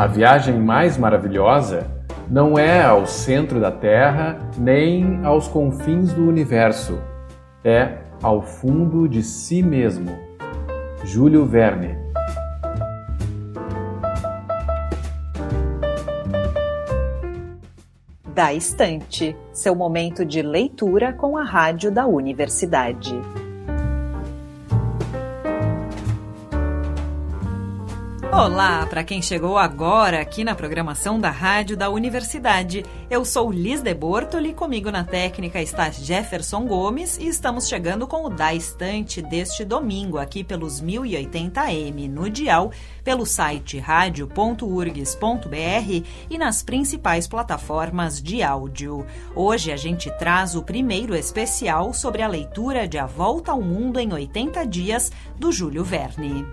A viagem mais maravilhosa não é ao centro da Terra nem aos confins do universo, é ao fundo de si mesmo. Júlio Verne Da Estante, seu momento de leitura com a rádio da universidade. Olá, para quem chegou agora aqui na programação da Rádio da Universidade. Eu sou Liz de Bortoli, comigo na técnica está Jefferson Gomes e estamos chegando com o Da Estante deste domingo aqui pelos 1080m no dial, pelo site radio.urgs.br e nas principais plataformas de áudio. Hoje a gente traz o primeiro especial sobre a leitura de A Volta ao Mundo em 80 Dias do Júlio Verne.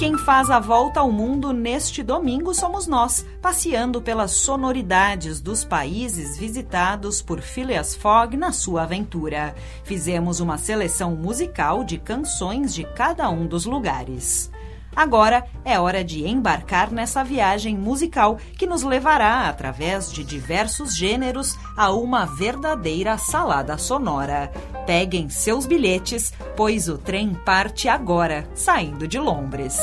Quem faz a volta ao mundo neste domingo somos nós, passeando pelas sonoridades dos países visitados por Phileas Fogg na sua aventura. Fizemos uma seleção musical de canções de cada um dos lugares. Agora é hora de embarcar nessa viagem musical que nos levará, através de diversos gêneros, a uma verdadeira salada sonora. Peguem seus bilhetes, pois o trem parte agora, saindo de Londres.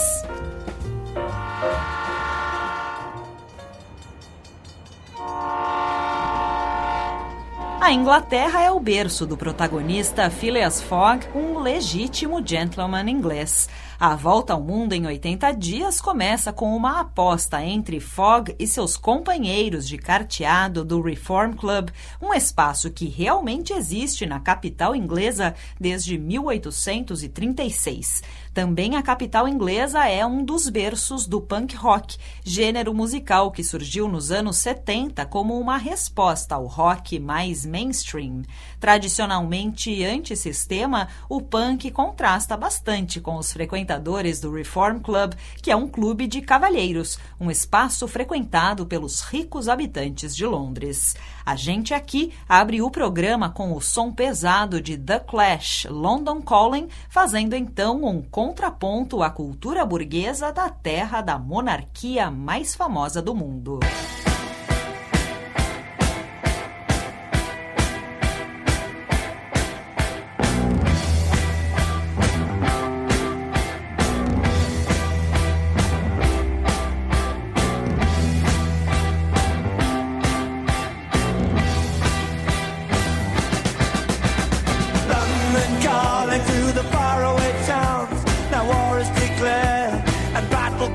A Inglaterra é o berço do protagonista Phileas Fogg, um legítimo gentleman inglês. A volta ao mundo em 80 dias começa com uma aposta entre Fogg e seus companheiros de carteado do Reform Club, um espaço que realmente existe na capital inglesa desde 1836. Também a capital inglesa é um dos berços do punk rock, gênero musical que surgiu nos anos 70 como uma resposta ao rock mais mainstream. Tradicionalmente antissistema, o punk contrasta bastante com os frequentadores do Reform Club, que é um clube de cavalheiros, um espaço frequentado pelos ricos habitantes de Londres. A gente aqui abre o programa com o som pesado de The Clash, London Calling, fazendo então um contraponto à cultura burguesa da terra da monarquia mais famosa do mundo.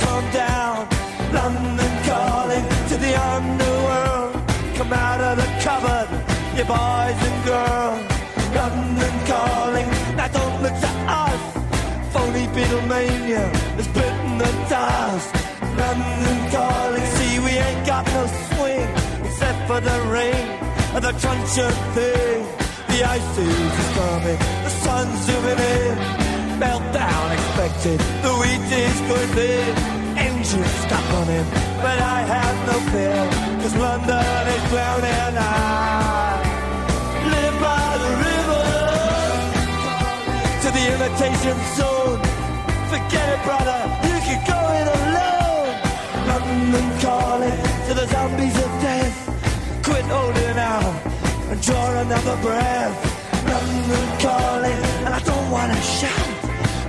come down. London calling to the underworld. Come out of the cupboard, you boys and girls. London calling, now don't look to us. Phony Beatlemania is bitten the dust. London calling, see we ain't got no swing except for the rain and the crunch of thing. The ice is coming, the sun's zooming in meltdown expected. The wheat is good engines stop on him. But I have no fear, cause London is drowning. I live by the river to the imitation zone. Forget it, brother, you can go it alone. London calling to the zombies of death. Quit holding out and draw another breath. London calling, and I don't wanna shout.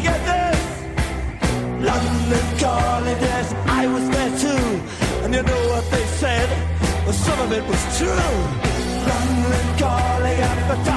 forget this. London calling, yes, I was there too. And you know what they said? Well, some of it was true. London calling at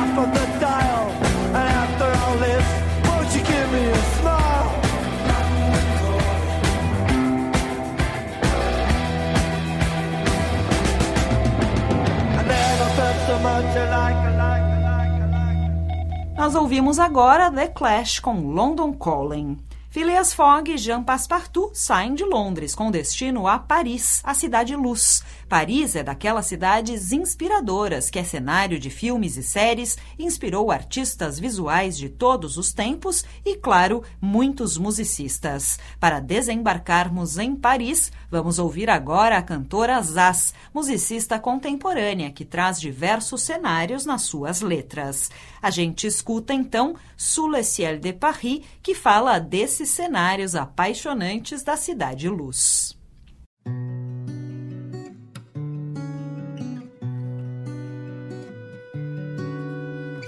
Nós ouvimos agora The Clash com London Calling. Phileas Fogg e Jean Passepartout saem de Londres com destino a Paris, a cidade luz. Paris é daquelas cidades inspiradoras que é cenário de filmes e séries, inspirou artistas visuais de todos os tempos e, claro, muitos musicistas. Para desembarcarmos em Paris, vamos ouvir agora a cantora Zaz, musicista contemporânea que traz diversos cenários nas suas letras. A gente escuta então Sous le ciel de Paris, que fala desses cenários apaixonantes da cidade luz.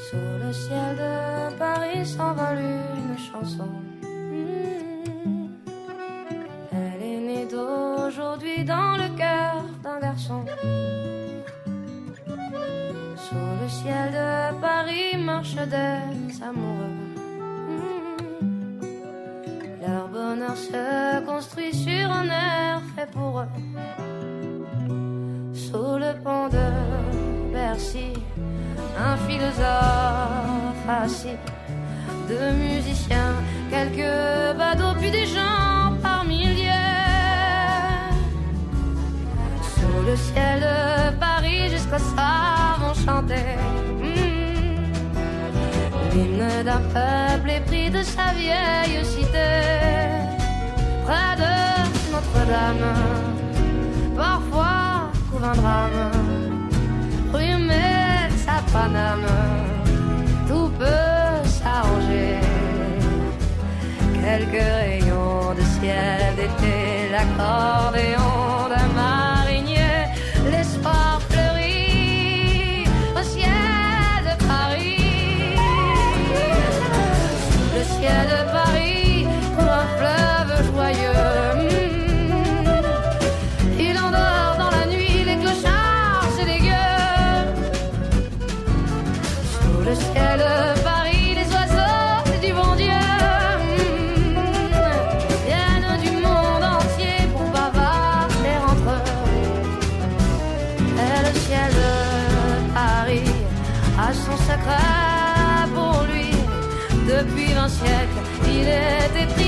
Sous le ciel de Paris s'envole une chanson. Hmm. Elle est née d'aujourd'hui dans le cœur d'un garçon. Sous le ciel de Paris marchent des amoureux. Bonheur se construit sur un air fait pour eux. Sous le pont de Bercy, un philosophe assis, deux musiciens, quelques badauds, puis des gens par milliers. Sous le ciel de Paris, jusqu'au soir vont chanter hmm, l'hymne d'un peuple épris de sa vieille cité. Près de Notre-Dame, parfois couvre un drame. Metz à Paname, tout peut s'arranger. Quelques rayons de ciel d'été, l'accordéon il est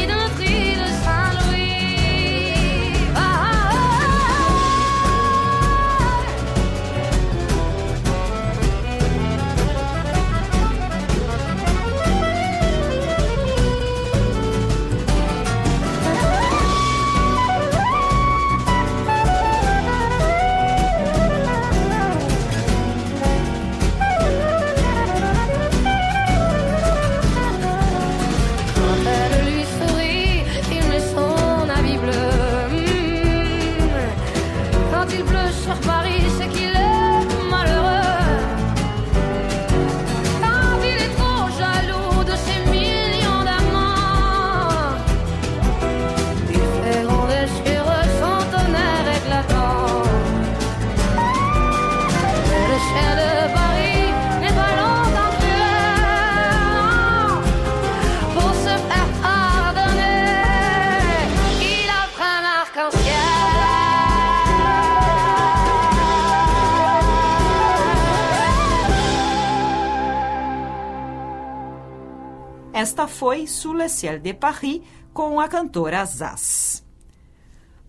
Esta foi Sous le ciel de Paris com a cantora Zaz.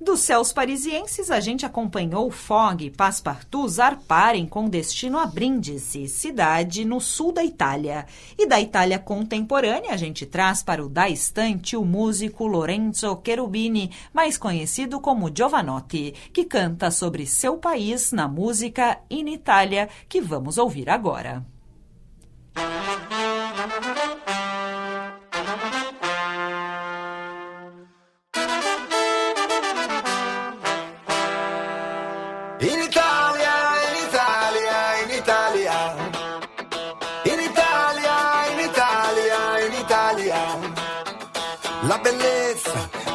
Dos céus parisienses, a gente acompanhou Fogg e Passepartout zarparem com destino a Brindisi, cidade no sul da Itália. E da Itália contemporânea, a gente traz para o da estante o músico Lorenzo Cherubini, mais conhecido como Giovanotti, que canta sobre seu país na música In Itália, que vamos ouvir agora.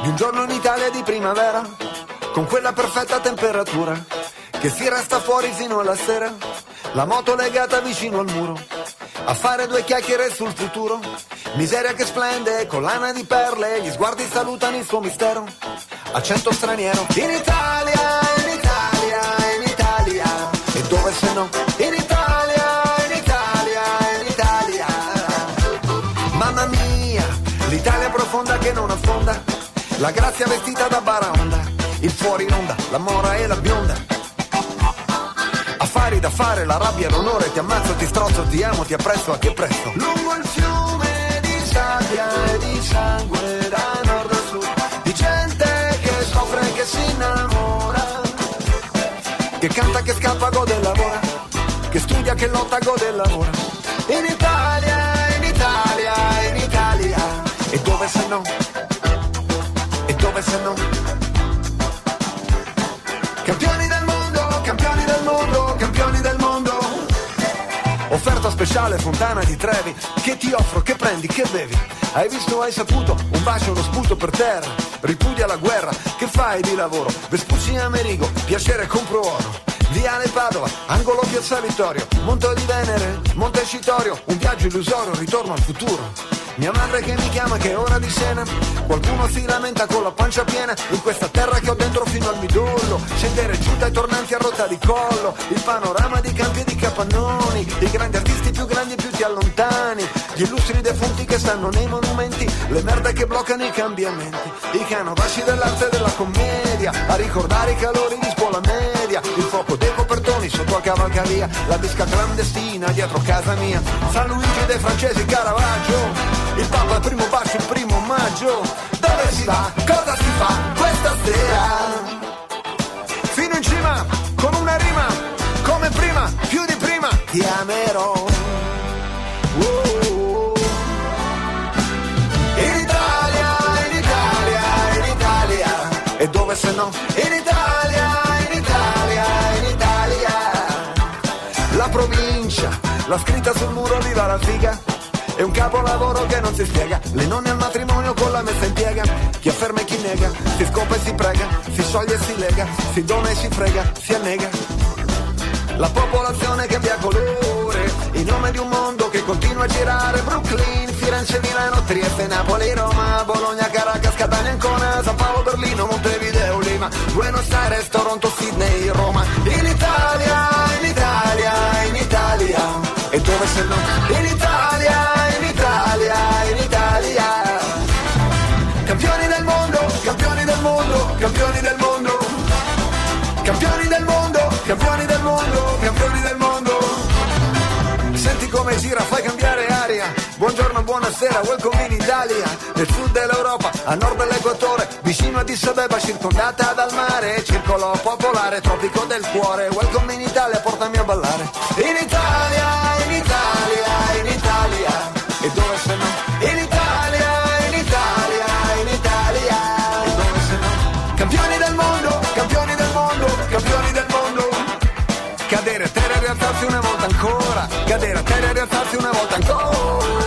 Di un giorno in Italia di primavera, con quella perfetta temperatura che si resta fuori fino alla sera, la moto legata vicino al muro, a fare due chiacchiere sul futuro, miseria che splende, collana di perle, gli sguardi salutano il suo mistero, accento straniero, in Italia, in Italia, in Italia, e dove se no, in Italia, Italia, profonda che non affonda, la grazia vestita da baraonda, il fuori in onda, la mora e la bionda. Affari da fare, la rabbia l'onore, ti ammazzo, ti strozzo, ti amo, ti apprezzo, a che prezzo? Lungo il fiume di sabbia e di sangue da nord a sud, di gente che soffre e che si innamora, che canta, che scappa, gode e lavora, che studia, che lotta, gode e lavora. In Italia, in Italia, in Italia, e dove se no? Dove se no? Campioni del mondo, campioni del mondo, campioni del mondo. Offerta speciale Fontana di Trevi, che ti offro, che prendi, che bevi. Hai visto, hai saputo, un bacio, uno sputo per terra. Ripudia la guerra, che fai di lavoro? Vespucci Amerigo, piacere compro oro. Viale Padova, angolo Piazza Vittorio, Monte di Venere, Montecitorio, un viaggio illusorio, ritorno al futuro. Mia madre che mi chiama che è ora di cena. Qualcuno si lamenta con la pancia piena. In questa terra che ho dentro fino al midollo Scendere giù dai tornanti a rotta di collo. Il panorama di campi e di capannoni. I grandi artisti più grandi più ti allontani. Gli illustri defunti che stanno nei monumenti. Le merde che bloccano i cambiamenti. I canovasci dell'arte e della commedia. A ricordare i calori di scuola media. Il fuoco dei copertoni sotto a cavalcavia. La disca clandestina dietro casa mia. San Luigi dei francesi Caravaggio il Papa al primo bacio il primo maggio Dove si va? Cosa si fa questa sera? Fino in cima, con una rima Come prima, più di prima Ti amerò Uh. In Italia, in Italia, in Italia E dove se no? In Italia, in Italia, in Italia La provincia, la scritta sul muro viva la figa è un capolavoro che non si spiega. Le nonne al matrimonio con la messa in piega. Chi afferma e chi nega Si scopa e si prega Si scioglie e si lega Si dona e si frega Si annega. La popolazione cambia colore In nome di un mondo che continua a girare. Brooklyn, Firenze, Milano, Trieste, Napoli, Roma Bologna, Caracas, Catania, Ancona San Paolo, Berlino, Montevideo, Lima Buenos Aires, Toronto, Sydney, Roma welcome in Italia. Nel sud dell'Europa, a nord dell'equatore, vicino a Addis Abeba, circondata dal mare. Circolo popolare, tropico del cuore. Welcome in Italia, portami a ballare. In Italia, in Italia, in Italia. E dove se no? In Italia, in Italia, in Italia. E dove se no? Campioni del mondo, campioni del mondo, campioni del mondo. Cadere a terra e rialzarsi una volta ancora. Cadere a terra e rialzarsi una volta ancora.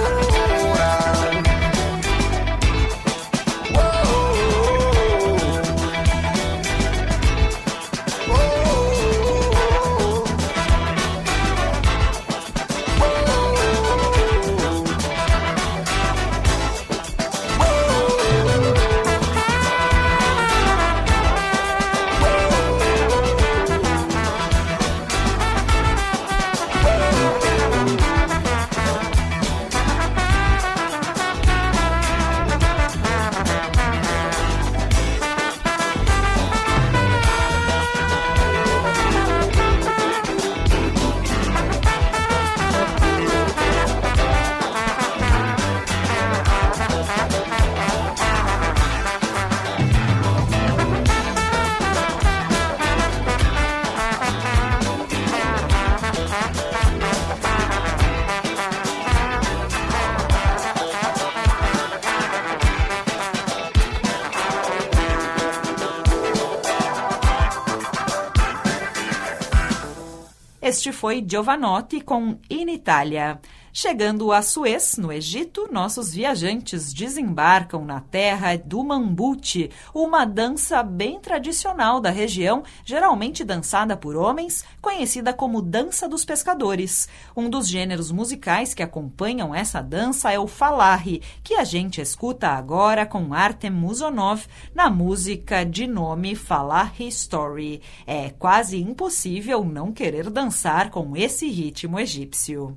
Este foi Giovanotti com In Italia. Chegando a Suez, no Egito, nossos viajantes desembarcam na terra do Mambuti, uma dança bem tradicional da região, geralmente dançada por homens, conhecida como Dança dos Pescadores. Um dos gêneros musicais que acompanham essa dança é o Falahi, que a gente escuta agora com Artem Musonov na música de nome Falahi Story. É quase impossível não querer dançar com esse ritmo egípcio.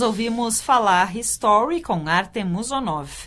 Nós ouvimos falar Story com Artem Musonov.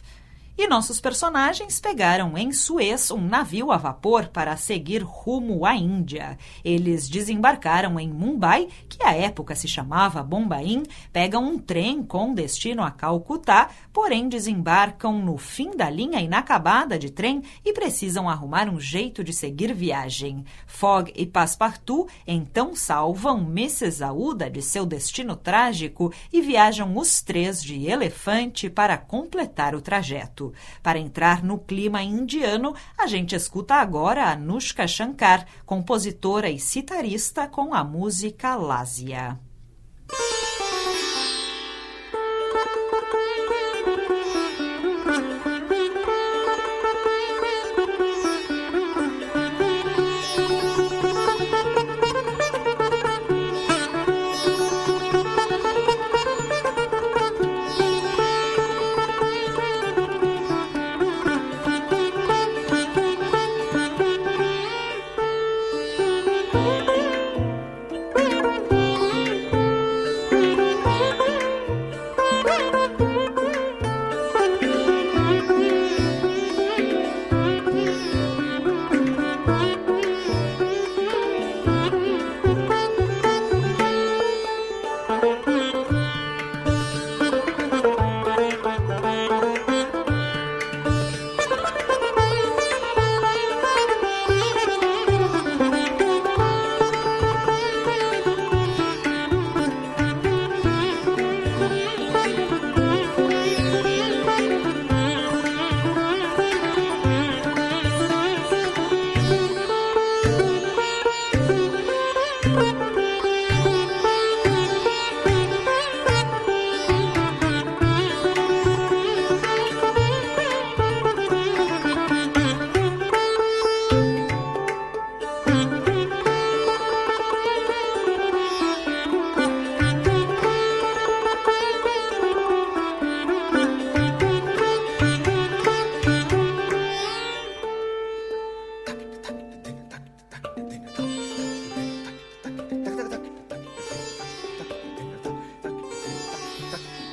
E nossos personagens pegaram em Suez um navio a vapor para seguir rumo à Índia. Eles desembarcaram em Mumbai, que à época se chamava Bombaim, pegam um trem com destino a Calcutá, porém desembarcam no fim da linha inacabada de trem e precisam arrumar um jeito de seguir viagem. Fogg e Passepartout então salvam Mrs. Aouda de seu destino trágico e viajam os três de elefante para completar o trajeto. Para entrar no clima indiano, a gente escuta agora Anushka Shankar, compositora e citarista com a música Lásia.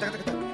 加这个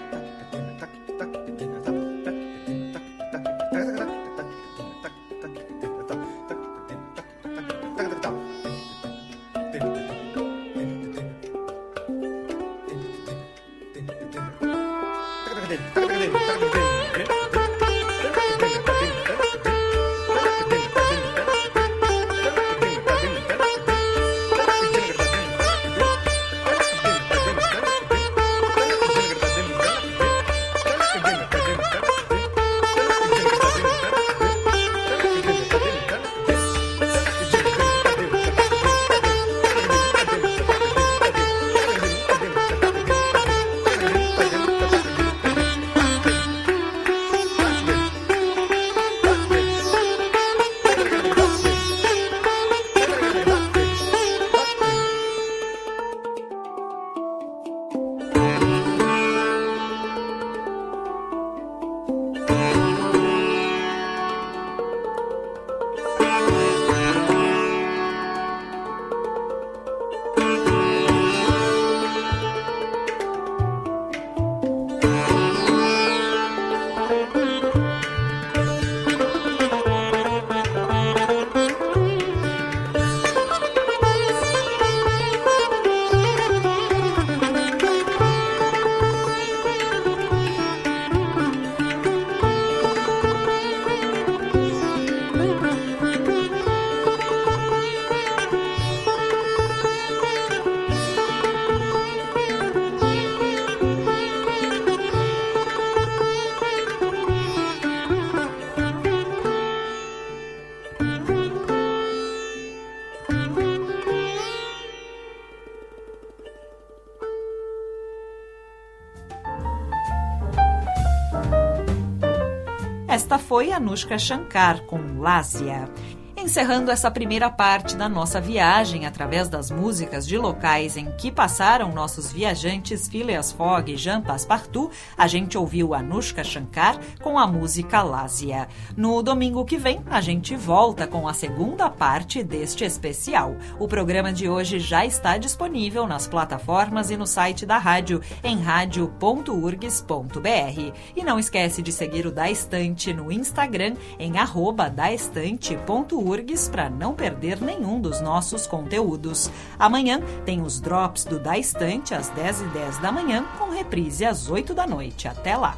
foi Anushka Shankar com Lásia. Encerrando essa primeira parte da nossa viagem através das músicas de locais em que passaram nossos viajantes Phileas Fogg e Jean Passepartout, a gente ouviu Anushka Shankar com a música Lásia. No domingo que vem, a gente volta com a segunda parte deste especial. O programa de hoje já está disponível nas plataformas e no site da rádio, em radio.urgs.br. E não esquece de seguir o Da Estante no Instagram, em arroba daestante.urgs para não perder nenhum dos nossos conteúdos. Amanhã tem os drops do Da Estante às 10h10 10 da manhã, com reprise às 8 da noite. Até lá!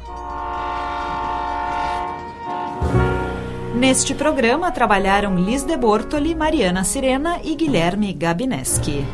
Neste programa trabalharam Liz de Bortoli, Mariana Sirena e Guilherme Gabineski.